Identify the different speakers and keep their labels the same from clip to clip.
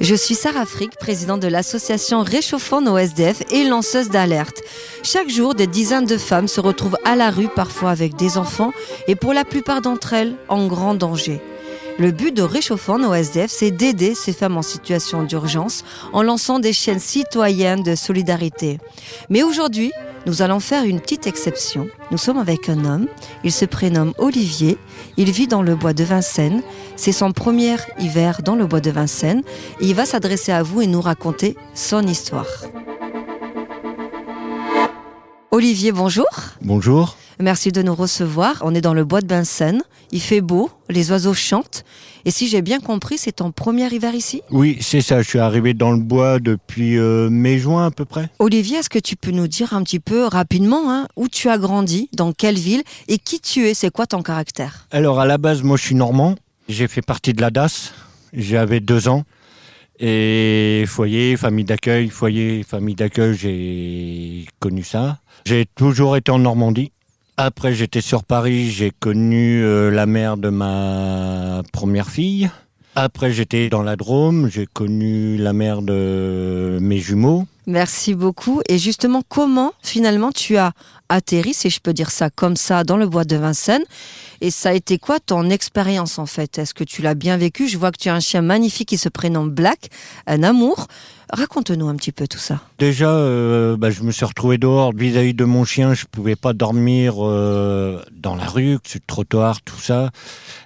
Speaker 1: Je suis Sarah Frick, présidente de l'association Réchauffant nos SDF et lanceuse d'alerte. Chaque jour, des dizaines de femmes se retrouvent à la rue, parfois avec des enfants, et pour la plupart d'entre elles, en grand danger. Le but de Réchauffant nos SDF, c'est d'aider ces femmes en situation d'urgence en lançant des chaînes citoyennes de solidarité. Mais aujourd'hui, nous allons faire une petite exception. Nous sommes avec un homme. Il se prénomme Olivier. Il vit dans le bois de Vincennes. C'est son premier hiver dans le bois de Vincennes. Il va s'adresser à vous et nous raconter son histoire. Olivier, bonjour.
Speaker 2: Bonjour.
Speaker 1: Merci de nous recevoir. On est dans le bois de Vincennes. Il fait beau, les oiseaux chantent. Et si j'ai bien compris, c'est ton premier hiver ici?
Speaker 2: Oui, c'est ça. Je suis arrivé dans le bois depuis euh, mai-juin à peu près.
Speaker 1: Olivier, est-ce que tu peux nous dire un petit peu rapidement hein, où tu as grandi, dans quelle ville et qui tu es? C'est quoi ton caractère?
Speaker 2: Alors à la base, moi je suis normand. J'ai fait partie de la DAS. J'avais deux ans. Et foyer, famille d'accueil, foyer, famille d'accueil, j'ai connu ça. J'ai toujours été en Normandie. Après, j'étais sur Paris, j'ai connu euh, la mère de ma première fille. Après, j'étais dans la Drôme, j'ai connu la mère de mes jumeaux.
Speaker 1: Merci beaucoup. Et justement, comment finalement tu as atterri, si je peux dire ça comme ça, dans le bois de Vincennes? Et ça a été quoi ton expérience en fait? Est-ce que tu l'as bien vécu? Je vois que tu as un chien magnifique qui se prénomme Black, un amour. Raconte-nous un petit peu tout ça.
Speaker 2: Déjà, euh, bah, je me suis retrouvé dehors vis-à-vis de mon chien. Je pouvais pas dormir euh, dans la rue, sur le trottoir, tout ça.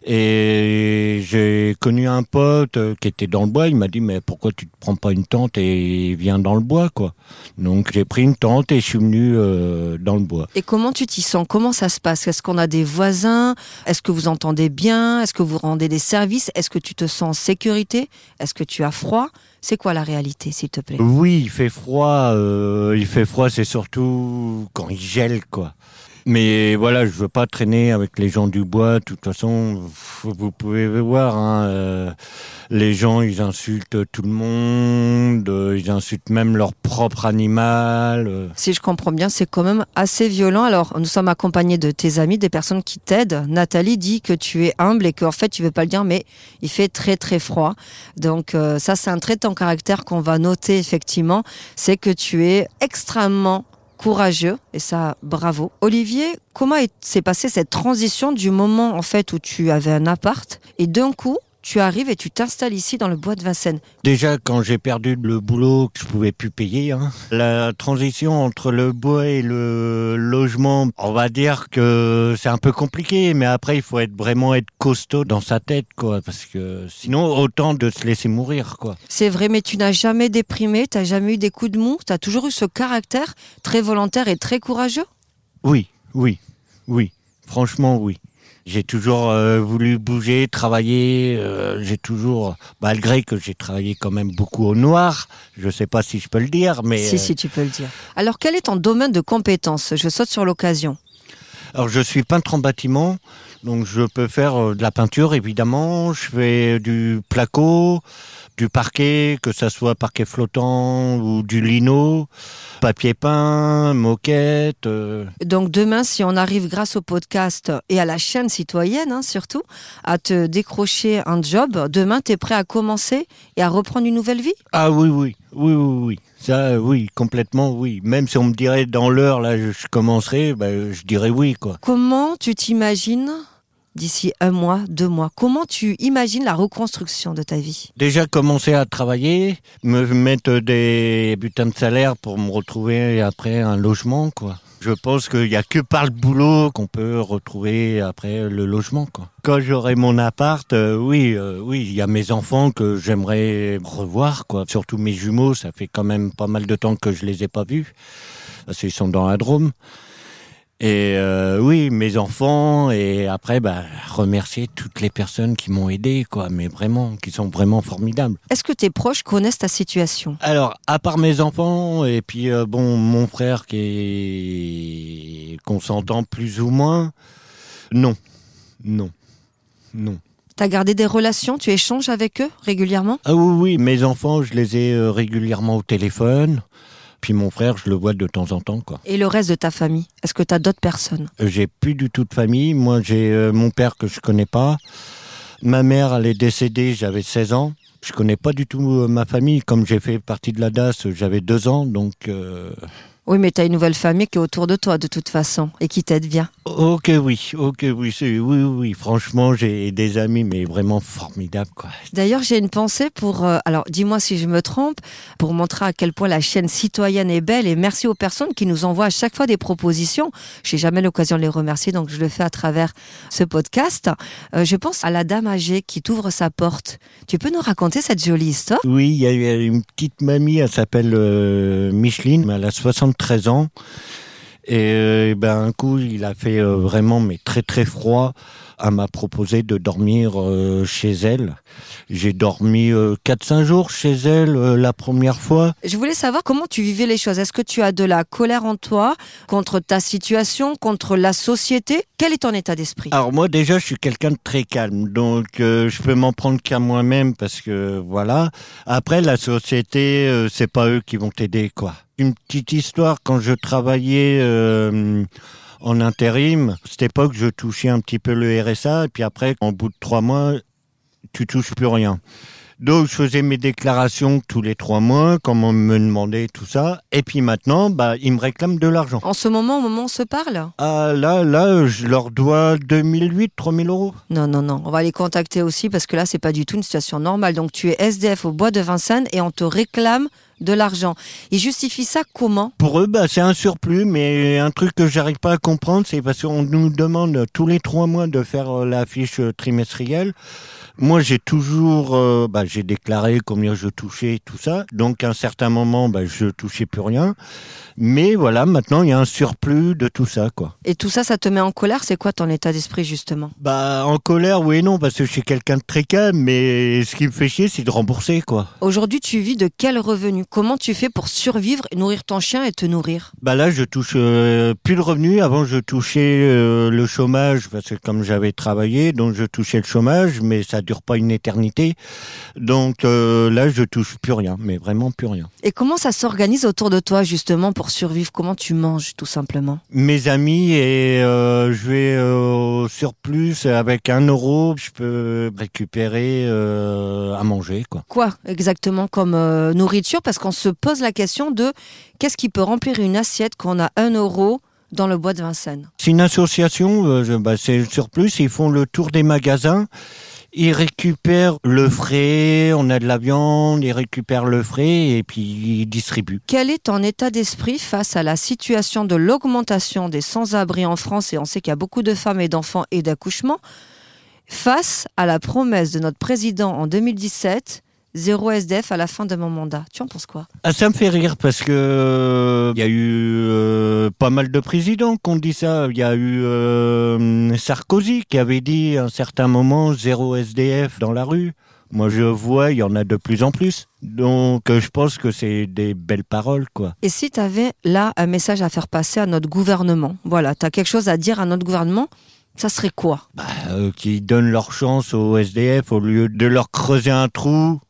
Speaker 2: Et j'ai connu un pote euh, qui était dans le bois. Il m'a dit mais pourquoi tu te prends pas une tente et viens dans le bois quoi. Donc j'ai pris une tente et je suis venu dans le bois.
Speaker 1: Et comment tu t'y sens? Comment ça se passe? Est-ce qu'on a des voisins? Est-ce que vous entendez bien? Est-ce que vous rendez des services? Est-ce que tu te sens en sécurité? Est-ce que tu as froid? C'est quoi la réalité, s'il te plaît?
Speaker 2: Oui, il fait froid. Euh, il fait froid, c'est surtout quand il gèle, quoi. Mais voilà, je veux pas traîner avec les gens du bois. De toute façon, vous pouvez voir, hein, euh, les gens, ils insultent tout le monde, euh, ils insultent même leur propre animal. Euh.
Speaker 1: Si je comprends bien, c'est quand même assez violent. Alors, nous sommes accompagnés de tes amis, des personnes qui t'aident. Nathalie dit que tu es humble et qu'en fait, tu veux pas le dire, mais il fait très très froid. Donc, ça, c'est un trait de ton caractère qu'on va noter effectivement. C'est que tu es extrêmement courageux et ça bravo. Olivier, comment s'est passée cette transition du moment en fait où tu avais un appart et d'un coup tu arrives et tu t'installes ici dans le bois de Vincennes.
Speaker 2: Déjà, quand j'ai perdu le boulot que je pouvais plus payer, hein, la transition entre le bois et le logement, on va dire que c'est un peu compliqué, mais après, il faut être vraiment être costaud dans sa tête, quoi, parce que sinon, autant de se laisser mourir, quoi.
Speaker 1: C'est vrai, mais tu n'as jamais déprimé, tu n'as jamais eu des coups de mou, tu as toujours eu ce caractère très volontaire et très courageux?
Speaker 2: Oui, oui, oui. Franchement, oui. J'ai toujours euh, voulu bouger, travailler. Euh, j'ai toujours, malgré que j'ai travaillé quand même beaucoup au noir, je ne sais pas si je peux le dire, mais...
Speaker 1: Si, si, tu peux le dire. Alors, quel est ton domaine de compétence? Je saute sur l'occasion.
Speaker 2: Alors, je suis peintre en bâtiment, donc je peux faire euh, de la peinture, évidemment. Je fais du placo, du parquet, que ça soit parquet flottant ou du lino, papier peint, moquette. Euh.
Speaker 1: Donc demain, si on arrive grâce au podcast et à la chaîne citoyenne hein, surtout, à te décrocher un job, demain, tu es prêt à commencer et à reprendre une nouvelle vie?
Speaker 2: Ah oui, oui, oui, oui, oui. Ça, oui, complètement, oui. Même si on me dirait dans l'heure, là, je commencerai, ben, je dirais oui, quoi.
Speaker 1: Comment tu t'imagines d'ici un mois, deux mois Comment tu imagines la reconstruction de ta vie?
Speaker 2: Déjà commencer à travailler, me mettre des butins de salaire pour me retrouver après un logement, quoi. Je pense qu'il n'y a que par le boulot qu'on peut retrouver après le logement. Quoi. Quand j'aurai mon appart, euh, oui, euh, oui, il y a mes enfants que j'aimerais revoir, quoi. Surtout mes jumeaux, ça fait quand même pas mal de temps que je les ai pas vus, parce qu'ils sont dans la Drôme. Et euh, oui, mes enfants et après, bah, remercier toutes les personnes qui m'ont aidé, quoi, mais vraiment, qui sont vraiment formidables.
Speaker 1: Est-ce que tes proches connaissent ta situation?
Speaker 2: Alors, à part mes enfants et puis euh, bon, mon frère qui est qu'on s'entend plus ou moins, non, non, non.
Speaker 1: T'as gardé des relations, tu échanges avec eux régulièrement?
Speaker 2: Ah oui, oui, mes enfants, je les ai euh, régulièrement au téléphone. Puis mon frère, je le vois de temps en temps. Quoi.
Speaker 1: Et le reste de ta famille Est-ce que tu as d'autres personnes?
Speaker 2: Euh, J'ai plus du tout de famille. Moi, j'ai euh, mon père que je connais pas. Ma mère, elle est décédée, j'avais 16 ans. Je connais pas du tout euh, ma famille. Comme j'ai fait partie de la DAS, j'avais deux ans, donc. euh,
Speaker 1: Oui, mais tu as une nouvelle famille qui est autour de toi de toute façon et qui t'aide bien.
Speaker 2: Ok, oui, ok, oui, oui, oui. Franchement, j'ai des amis, mais vraiment formidables, quoi.
Speaker 1: D'ailleurs, j'ai une pensée pour, euh, alors dis-moi si je me trompe, pour montrer à quel point la chaîne citoyenne est belle et merci aux personnes qui nous envoient à chaque fois des propositions. J'ai jamais l'occasion de les remercier, donc je le fais à travers ce podcast. Euh, je pense à la dame âgée qui t'ouvre sa porte. Tu peux nous raconter cette jolie histoire?
Speaker 2: Oui, il y a une petite mamie, elle s'appelle euh, Micheline, elle a 73 ans. Et euh, ben, un coup, il a fait euh, vraiment mais très très froid. Elle m'a proposé de dormir euh, chez elle. J'ai dormi euh, 4-5 jours chez elle euh, la première fois.
Speaker 1: Je voulais savoir comment tu vivais les choses. Est-ce que tu as de la colère en toi contre ta situation, contre la société? Quel est ton état d'esprit?
Speaker 2: Alors moi déjà, je suis quelqu'un de très calme, donc euh, je peux m'en prendre qu'à moi-même parce que voilà. Après, la société, c'est pas eux qui vont t'aider quoi. Une petite histoire quand je travaillais. En intérim, à cette époque, je touchais un petit peu le RSA, et puis après, au bout de trois mois, tu touches plus rien. Donc, je faisais mes déclarations tous les trois mois, comme on me demandait tout ça. Et puis maintenant, bah, ils me réclament de l'argent.
Speaker 1: En ce moment, au moment où on se parle?
Speaker 2: Ah, là, là, je leur dois 2008, 3000 euros.
Speaker 1: Non, non, non. On va les contacter aussi parce que là, c'est pas du tout une situation normale. Donc, tu es SDF au bois de Vincennes et on te réclame de l'argent. Ils justifient ça comment
Speaker 2: Pour eux, bah, c'est un surplus, mais un truc que j'arrive pas à comprendre, c'est parce qu'on nous demande tous les trois mois de faire euh, la fiche euh, trimestrielle. Moi, j'ai toujours, euh, bah, j'ai déclaré combien je touchais, tout ça. Donc, à un certain moment, bah, je touchais plus rien. Mais voilà, maintenant, il y a un surplus de tout ça, quoi.
Speaker 1: Et tout ça, ça te met en colère? C'est quoi ton état d'esprit justement?
Speaker 2: Bah, en colère, oui et non, parce que je suis quelqu'un de très calme, mais ce qui me fait chier, c'est de rembourser, quoi.
Speaker 1: Aujourd'hui, tu vis de quel revenu? Comment tu fais pour survivre, nourrir ton chien et te nourrir?
Speaker 2: Bah là, je touche euh, plus le revenu. Avant, je touchais euh, le chômage parce que comme j'avais travaillé, donc je touchais le chômage, mais ça dure pas une éternité. Donc euh, là, je touche plus rien, mais vraiment plus rien.
Speaker 1: Et comment ça s'organise autour de toi justement pour survivre? Comment tu manges tout simplement?
Speaker 2: Mes amis et je vais au surplus avec un euro, je peux récupérer à manger, quoi.
Speaker 1: Quoi exactement comme nourriture? Parce qu'on se pose la question de qu'est-ce qui peut remplir une assiette quand on a un euro dans le bois de Vincennes
Speaker 2: C'est une association, euh, bah, c'est le surplus, ils font le tour des magasins, ils récupèrent le frais, on a de la viande, ils récupèrent le frais et puis ils distribuent.
Speaker 1: Quel est ton état d'esprit face à la situation de l'augmentation des sans-abri en France? Et on sait qu'il y a beaucoup de femmes et d'enfants et d'accouchements. Face à la promesse de notre président en 2017, zéro SDF à la fin de mon mandat. Tu en penses quoi?
Speaker 2: Ah, ça me fait rire parce que euh, il y a eu euh, pas mal de présidents qui ont dit ça. Il y a eu euh, Sarkozy qui avait dit à un certain moment zéro SDF dans la rue. Moi, je vois, il y en a de plus en plus. Donc, euh, je pense que c'est des belles paroles, quoi.
Speaker 1: Et si tu avais là un message à faire passer à notre gouvernement, voilà, tu as quelque chose à dire à notre gouvernement, ça serait quoi?
Speaker 2: Bah, euh, qui donnent leur chance aux SDF au lieu de leur creuser un trou,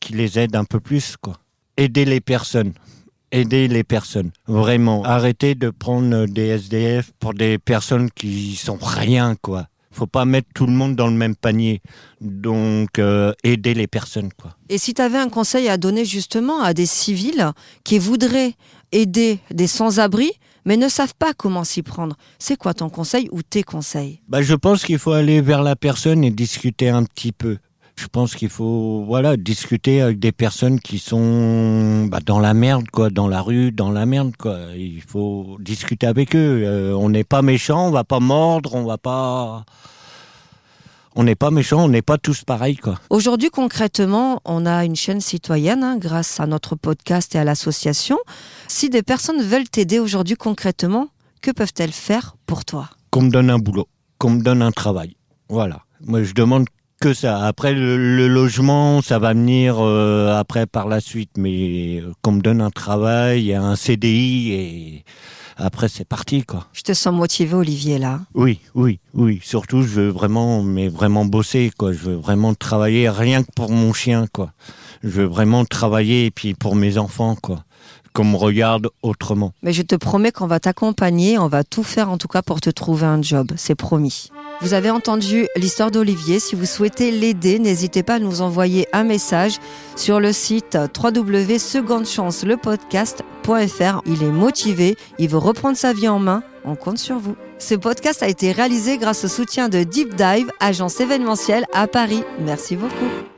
Speaker 2: qui les aident un peu plus, quoi. Aider les personnes. Aider les personnes. Vraiment. Arrêter de prendre des SDF pour des personnes qui sont rien, quoi. Faut pas mettre tout le monde dans le même panier. Donc, euh, aider les personnes, quoi.
Speaker 1: Et si tu avais un conseil à donner justement à des civils qui voudraient aider des sans-abri, mais ne savent pas comment s'y prendre, c'est quoi ton conseil ou tes conseils?
Speaker 2: Bah, je pense qu'il faut aller vers la personne et discuter un petit peu. Je pense qu'il faut, voilà, discuter avec des personnes qui sont bah, dans la merde, quoi, dans la rue, dans la merde, quoi. Il faut discuter avec eux. Euh, on n'est pas méchant, on va pas mordre, on va pas. On n'est pas méchant, on n'est pas tous pareils, quoi.
Speaker 1: Aujourd'hui, concrètement, on a une chaîne citoyenne hein, grâce à notre podcast et à l'association. Si des personnes veulent t'aider aujourd'hui concrètement, que peuvent-elles faire pour toi?
Speaker 2: Qu'on me donne un boulot, qu'on me donne un travail. Voilà. Moi, je demande que ça. Après, le, le logement, ça va venir euh, après par la suite, mais euh, qu'on me donne un travail, un CDI et après c'est parti quoi.
Speaker 1: Je te sens motivé, Olivier, là.
Speaker 2: Oui, oui, oui. Surtout, je veux vraiment, mais vraiment bosser quoi. Je veux vraiment travailler rien que pour mon chien quoi. Je veux vraiment travailler et puis pour mes enfants quoi. Qu'on me regarde autrement.
Speaker 1: Mais je te promets qu'on va t'accompagner, on va tout faire en tout cas pour te trouver un job, c'est promis. Vous avez entendu l'histoire d'Olivier. Si vous souhaitez l'aider, n'hésitez pas à nous envoyer un message sur le site www.secondchancelepodcast.fr. Il est motivé, il veut reprendre sa vie en main. On compte sur vous. Ce podcast a été réalisé grâce au soutien de Deep Dive, agence événementielle à Paris. Merci beaucoup.